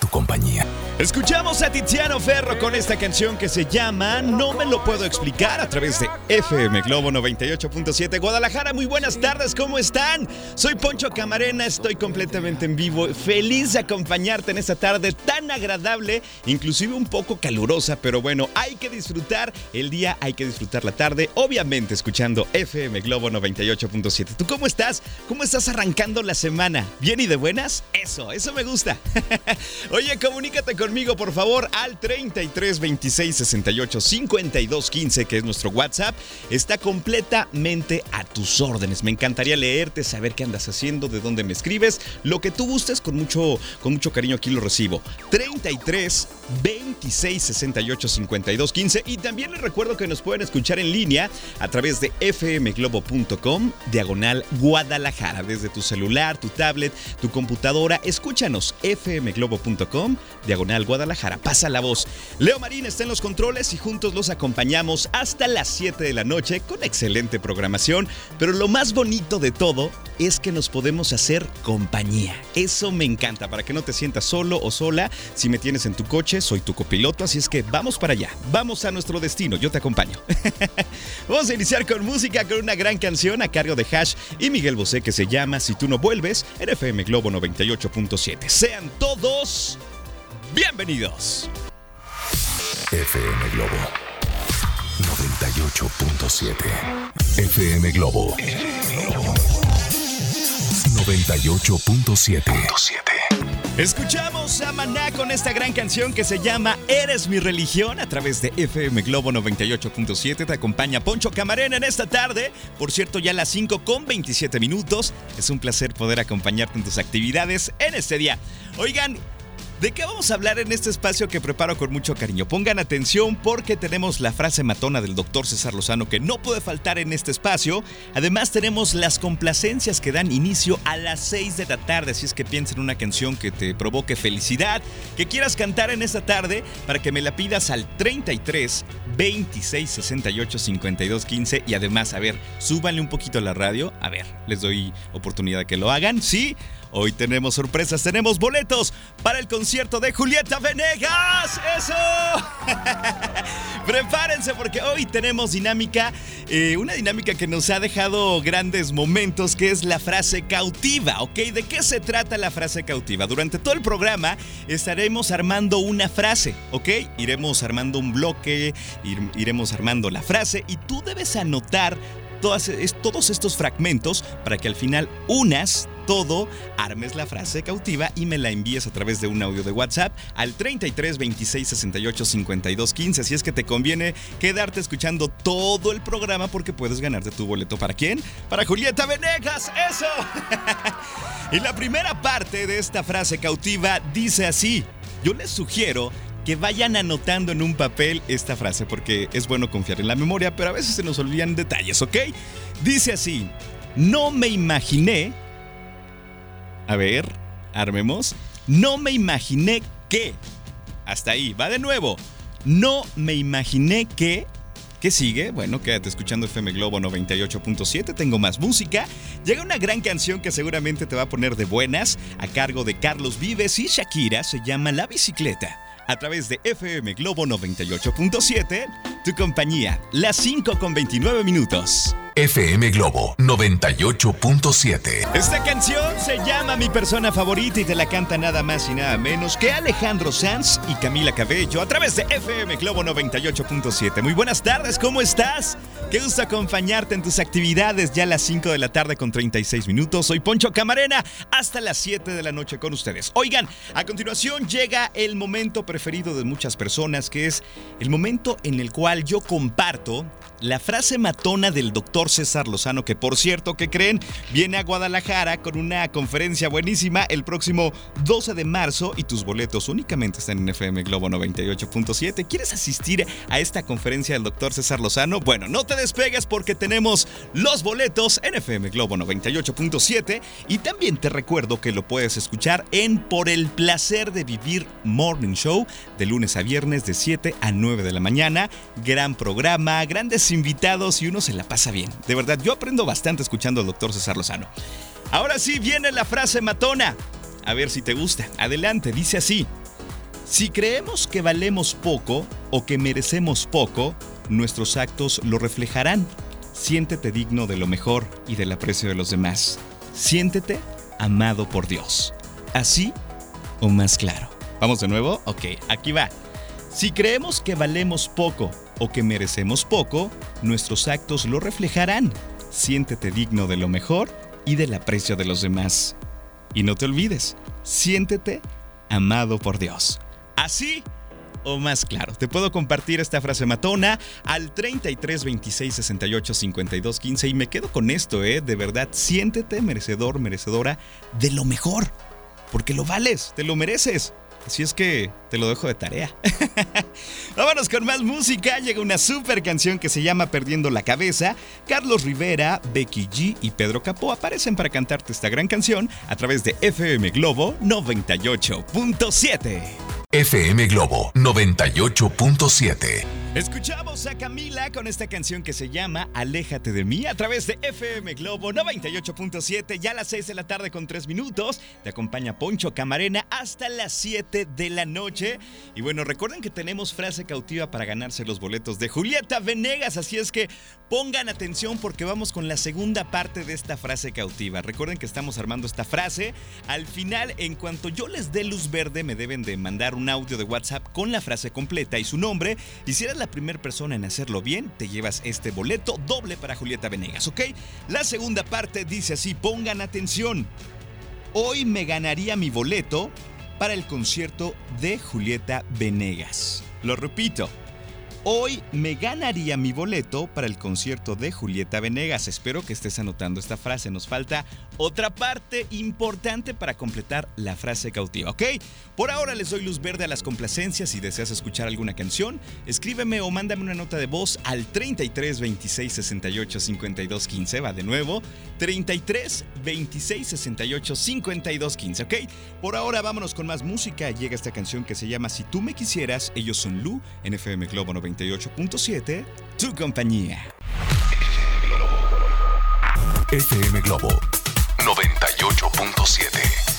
tu compañía. Escuchamos a Tiziano Ferro con esta canción que se llama No me lo puedo explicar a través de FM Globo 98.7 Guadalajara. Muy buenas tardes, ¿cómo están? Soy Poncho Camarena, estoy completamente en vivo, feliz de acompañarte en esta tarde tan agradable, inclusive un poco calurosa, pero bueno, hay que disfrutar el día, hay que disfrutar la tarde, obviamente escuchando FM Globo 98.7. ¿Tú cómo estás? ¿Cómo estás arrancando la semana? ¿Bien y de buenas? Eso, eso me gusta. Oye, comunícate conmigo, por favor, al 33 26 68 52 15, que es nuestro WhatsApp. Está completamente a tus órdenes. Me encantaría leerte, saber qué andas haciendo, de dónde me escribes. Lo que tú gustes, con mucho, con mucho cariño aquí lo recibo. 33 26 68 52 15. Y también les recuerdo que nos pueden escuchar en línea a través de fmglobo.com, diagonal Guadalajara. Desde tu celular, tu tablet, tu computadora. Escúchanos, fmglobo.com diagonal Guadalajara. Pasa la voz. Leo Marín está en los controles y juntos los acompañamos hasta las 7 de la noche con excelente programación. Pero lo más bonito de todo es que nos podemos hacer compañía. Eso me encanta, para que no te sientas solo o sola. Si me tienes en tu coche, soy tu copiloto, así es que vamos para allá. Vamos a nuestro destino, yo te acompaño. vamos a iniciar con música, con una gran canción a cargo de Hash y Miguel Bosé que se llama Si tú no vuelves en FM Globo 98.7. Sean todos bienvenidos. FM Globo 98.7. FM Globo 98.7. Escuchamos a Maná con esta gran canción que se llama Eres mi religión a través de FM Globo 98.7. Te acompaña Poncho Camarena en esta tarde. Por cierto, ya a las 5 con 27 minutos. Es un placer poder acompañarte en tus actividades en este día. Oigan, ¿De qué vamos a hablar en este espacio que preparo con mucho cariño? Pongan atención porque tenemos la frase matona del doctor César Lozano que no puede faltar en este espacio. Además tenemos las complacencias que dan inicio a las 6 de la tarde. Si es que piensas en una canción que te provoque felicidad, que quieras cantar en esta tarde, para que me la pidas al 33 26 68 52 15. Y además, a ver, súbanle un poquito a la radio. A ver, les doy oportunidad que lo hagan. Sí. Hoy tenemos sorpresas, tenemos boletos para el concierto de Julieta Venegas. ¡Eso! Prepárense porque hoy tenemos dinámica, eh, una dinámica que nos ha dejado grandes momentos, que es la frase cautiva, ¿ok? ¿De qué se trata la frase cautiva? Durante todo el programa estaremos armando una frase, ¿ok? Iremos armando un bloque, iremos armando la frase y tú debes anotar todos estos fragmentos para que al final unas todo, armes la frase cautiva y me la envíes a través de un audio de WhatsApp al 33 26 68 52 15. Así es que te conviene quedarte escuchando todo el programa porque puedes ganarte tu boleto. ¿Para quién? Para Julieta Venegas. ¡Eso! y la primera parte de esta frase cautiva dice así. Yo les sugiero que vayan anotando en un papel esta frase, porque es bueno confiar en la memoria, pero a veces se nos olvidan detalles, ¿ok? Dice así, no me imaginé, a ver, armemos, no me imaginé que, hasta ahí, va de nuevo, no me imaginé que... ¿Qué sigue? Bueno, quédate escuchando FM Globo 98.7, tengo más música. Llega una gran canción que seguramente te va a poner de buenas, a cargo de Carlos Vives y Shakira, se llama La Bicicleta a través de FM Globo 98.7, tu compañía, las 5 con 29 minutos. FM Globo 98.7. Esta canción se llama Mi persona favorita y te la canta nada más y nada menos que Alejandro Sanz y Camila Cabello a través de FM Globo 98.7. Muy buenas tardes, ¿cómo estás? Qué gusto acompañarte en tus actividades ya a las 5 de la tarde con 36 minutos. Soy Poncho Camarena hasta las 7 de la noche con ustedes. Oigan, a continuación llega el momento preferido de muchas personas que es el momento en el cual yo comparto la frase matona del doctor César Lozano, que por cierto, que creen, viene a Guadalajara con una conferencia buenísima el próximo 12 de marzo y tus boletos únicamente están en FM Globo 98.7. ¿Quieres asistir a esta conferencia del doctor César Lozano? Bueno, no te despegues porque tenemos los boletos en FM Globo 98.7 y también te recuerdo que lo puedes escuchar en Por el placer de vivir Morning Show de lunes a viernes de 7 a 9 de la mañana. Gran programa, grandes invitados y uno se la pasa bien. De verdad, yo aprendo bastante escuchando al doctor César Lozano. Ahora sí viene la frase matona. A ver si te gusta. Adelante, dice así. Si creemos que valemos poco o que merecemos poco, nuestros actos lo reflejarán. Siéntete digno de lo mejor y del aprecio de los demás. Siéntete amado por Dios. ¿Así o más claro? ¿Vamos de nuevo? Ok, aquí va. Si creemos que valemos poco o que merecemos poco, nuestros actos lo reflejarán. Siéntete digno de lo mejor y del aprecio de los demás. Y no te olvides, siéntete amado por Dios. Así o más claro. Te puedo compartir esta frase matona al 33 26 68 52 15 y me quedo con esto, ¿eh? De verdad, siéntete merecedor, merecedora de lo mejor. Porque lo vales, te lo mereces. Así es que te lo dejo de tarea. Vámonos con más música. Llega una super canción que se llama Perdiendo la Cabeza. Carlos Rivera, Becky G y Pedro Capó aparecen para cantarte esta gran canción a través de FM Globo 98.7. FM Globo 98.7. Escuchamos a Camila con esta canción que se llama Aléjate de mí a través de FM Globo 98.7, ya a las 6 de la tarde con 3 minutos. Te acompaña Poncho Camarena hasta las 7 de la noche. Y bueno, recuerden que tenemos frase cautiva para ganarse los boletos de Julieta Venegas, así es que pongan atención porque vamos con la segunda parte de esta frase cautiva. Recuerden que estamos armando esta frase. Al final, en cuanto yo les dé luz verde, me deben de mandar un audio de WhatsApp con la frase completa y su nombre. Y si eres la primera persona en hacerlo bien, te llevas este boleto doble para Julieta Venegas, ¿ok? La segunda parte dice así, pongan atención. Hoy me ganaría mi boleto para el concierto de Julieta Venegas. Lo repito, Hoy me ganaría mi boleto para el concierto de Julieta Venegas. Espero que estés anotando esta frase. Nos falta otra parte importante para completar la frase cautiva, ¿ok? Por ahora les doy luz verde a las complacencias. Si deseas escuchar alguna canción, escríbeme o mándame una nota de voz al 33 26 68 52 15. Va de nuevo, 33 26 68 52 15, ¿ok? Por ahora vámonos con más música. Llega esta canción que se llama Si tú me quisieras. Ellos son Lu en FM Globo 90. 98.7, tu compañía. FM Globo 98.7.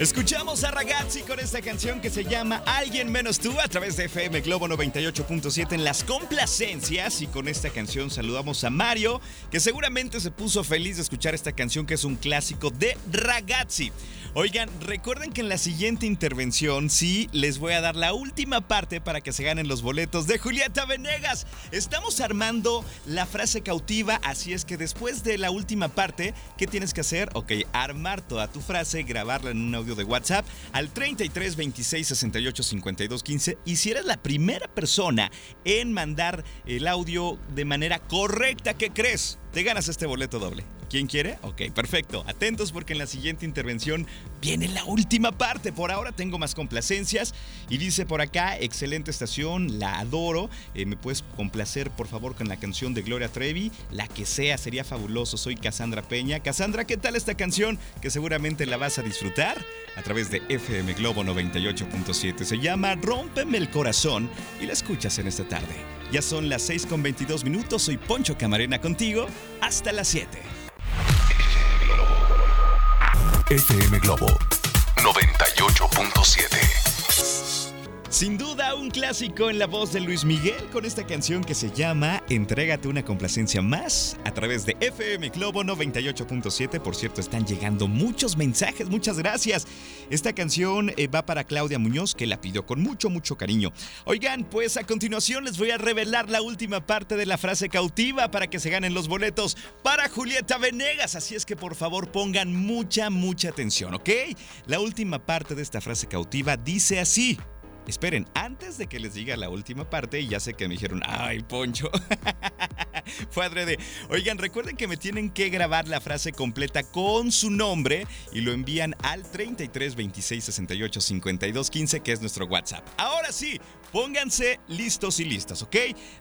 Escuchamos a Ragazzi con esta canción que se llama Alguien menos tú a través de FM Globo 98.7 en las complacencias y con esta canción saludamos a Mario que seguramente se puso feliz de escuchar esta canción que es un clásico de Ragazzi. Oigan, recuerden que en la siguiente intervención sí les voy a dar la última parte para que se ganen los boletos de Julieta Venegas. Estamos armando la frase cautiva, así es que después de la última parte, ¿qué tienes que hacer? Ok, armar toda tu frase, grabarla en un audio de WhatsApp al 33 26 68 52 15 y si eres la primera persona en mandar el audio de manera correcta, ¿qué crees? Te ganas este boleto doble. ¿Quién quiere? Ok, perfecto. Atentos porque en la siguiente intervención viene la última parte. Por ahora tengo más complacencias. Y dice por acá, excelente estación, la adoro. Eh, ¿Me puedes complacer por favor con la canción de Gloria Trevi? La que sea, sería fabuloso. Soy Cassandra Peña. Cassandra, ¿qué tal esta canción? Que seguramente la vas a disfrutar a través de FM Globo 98.7. Se llama Rómpeme el corazón y la escuchas en esta tarde. Ya son las 6 con 22 minutos. Soy Poncho Camarena contigo. Hasta las 7. FM Globo 98.7. Sin duda, un clásico en la voz de Luis Miguel con esta canción que se llama Entrégate una complacencia más a través de FM Globo 98.7. Por cierto, están llegando muchos mensajes, muchas gracias. Esta canción eh, va para Claudia Muñoz, que la pidió con mucho, mucho cariño. Oigan, pues a continuación les voy a revelar la última parte de la frase cautiva para que se ganen los boletos para Julieta Venegas. Así es que por favor pongan mucha, mucha atención, ¿ok? La última parte de esta frase cautiva dice así. Esperen, antes de que les diga la última parte, y ya sé que me dijeron, ay, Poncho. Fue adrede. Oigan, recuerden que me tienen que grabar la frase completa con su nombre y lo envían al 33 26 68 52 15, que es nuestro WhatsApp. Ahora sí, pónganse listos y listas, ¿ok?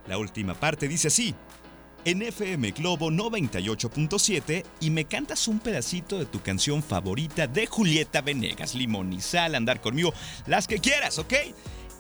La última parte dice así en FM Globo 98.7 y me cantas un pedacito de tu canción favorita de Julieta Venegas, Limón y Sal, Andar conmigo, las que quieras, ¿ok?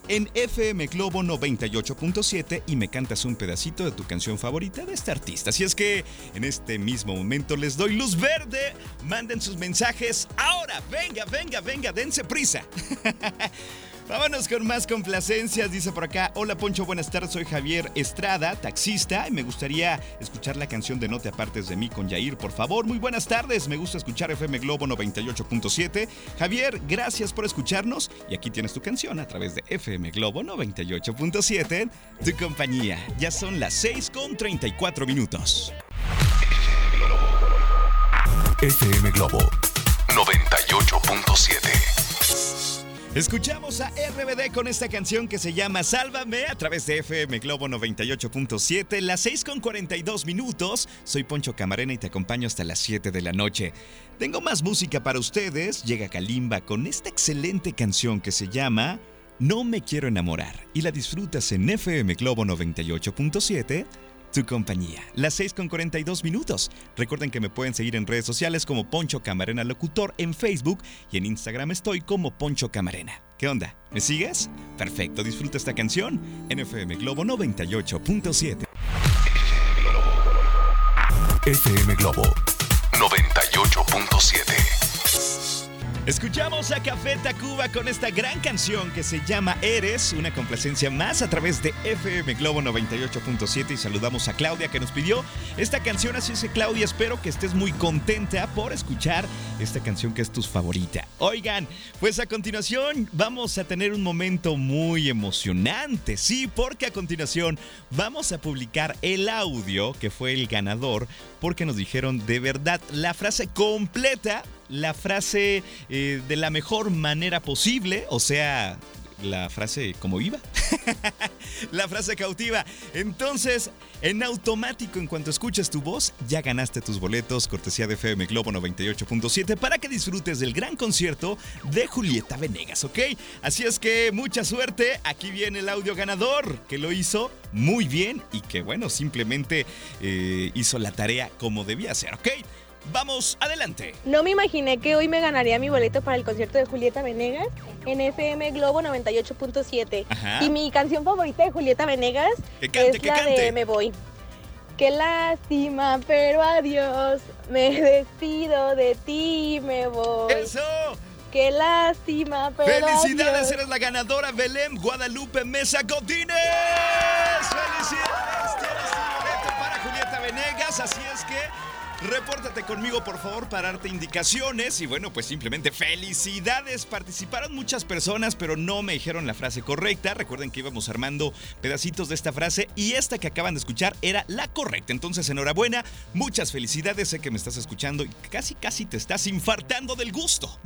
En FM Globo 98.7 y me cantas un pedacito de tu canción favorita de este artista. Así es que en este mismo momento les doy luz verde. Manden sus mensajes ahora. Venga, venga, venga, dense prisa. Vámonos con más complacencias, dice por acá. Hola Poncho, buenas tardes, soy Javier Estrada, taxista, y me gustaría escuchar la canción de No te apartes de mí con Yair, por favor. Muy buenas tardes, me gusta escuchar FM Globo 98.7. Javier, gracias por escucharnos y aquí tienes tu canción a través de FM Globo 98.7, tu compañía. Ya son las 6 con 34 minutos. FM Globo 98.7 Escuchamos a RBD con esta canción que se llama Sálvame a través de FM Globo 98.7, las 6 con 42 minutos. Soy Poncho Camarena y te acompaño hasta las 7 de la noche. Tengo más música para ustedes. Llega Kalimba con esta excelente canción que se llama No me quiero enamorar y la disfrutas en FM Globo 98.7 tu compañía. Las 6 con 42 minutos. Recuerden que me pueden seguir en redes sociales como Poncho Camarena Locutor en Facebook y en Instagram estoy como Poncho Camarena. ¿Qué onda? ¿Me sigues? Perfecto, disfruta esta canción en FM Globo 98.7. FM Globo 98.7 Escuchamos a Café Tacuba con esta gran canción que se llama Eres, una complacencia más a través de FM Globo 98.7 y saludamos a Claudia que nos pidió esta canción, así es Claudia, espero que estés muy contenta por escuchar esta canción que es tu favorita. Oigan, pues a continuación vamos a tener un momento muy emocionante, sí, porque a continuación vamos a publicar el audio que fue el ganador porque nos dijeron de verdad la frase completa la frase eh, de la mejor manera posible, o sea, la frase como iba. la frase cautiva. Entonces, en automático, en cuanto escuches tu voz, ya ganaste tus boletos, cortesía de FM Globo 98.7, para que disfrutes del gran concierto de Julieta Venegas, ¿ok? Así es que mucha suerte. Aquí viene el audio ganador, que lo hizo muy bien y que, bueno, simplemente eh, hizo la tarea como debía ser, ¿ok? Vamos adelante. No me imaginé que hoy me ganaría mi boleto para el concierto de Julieta Venegas en FM Globo 98.7. Y mi canción favorita de Julieta Venegas es la de Me Voy. Qué lástima, pero adiós. Me despido de ti, me voy. ¡Eso! ¡Qué lástima, pero ¡Felicidades! Eres la ganadora Belén Guadalupe Mesa Godínez. ¡Felicidades! Tienes tu boleto para Julieta Venegas, así es que Repórtate conmigo, por favor, para darte indicaciones. Y bueno, pues simplemente felicidades. Participaron muchas personas, pero no me dijeron la frase correcta. Recuerden que íbamos armando pedacitos de esta frase y esta que acaban de escuchar era la correcta. Entonces, enhorabuena, muchas felicidades. Sé que me estás escuchando y casi, casi te estás infartando del gusto.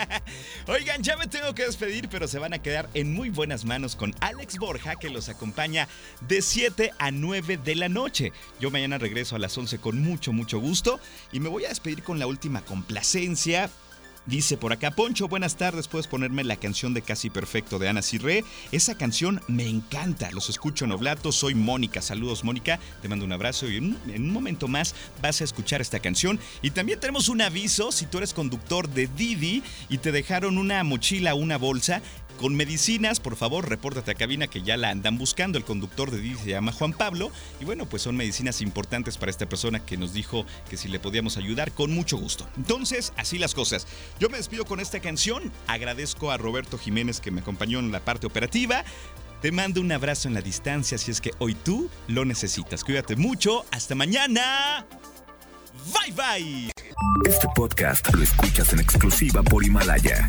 Oigan, ya me tengo que despedir, pero se van a quedar en muy buenas manos con Alex Borja, que los acompaña de 7 a 9 de la noche. Yo mañana regreso a las 11 con mucho, mucho gusto y me voy a despedir con la última complacencia Dice por acá, Poncho, buenas tardes, puedes ponerme la canción de Casi Perfecto de Ana Cirré. Esa canción me encanta, los escucho en Oblato, soy Mónica. Saludos Mónica, te mando un abrazo y en, un momento más vas a escuchar esta canción. Y también tenemos un aviso, si tú eres conductor de Didi y te dejaron una mochila o una bolsa, con medicinas, por favor, repórtate a cabina que ya la andan buscando. El conductor de Didi se llama Juan Pablo. Y bueno, pues son medicinas importantes para esta persona que nos dijo que si le podíamos ayudar, con mucho gusto. Entonces, así las cosas. Yo me despido con esta canción. Agradezco a Roberto Jiménez que me acompañó en la parte operativa. Te mando un abrazo en la distancia si es que hoy tú lo necesitas. Cuídate mucho. Hasta mañana. Bye bye. Este podcast lo escuchas en exclusiva por Himalaya.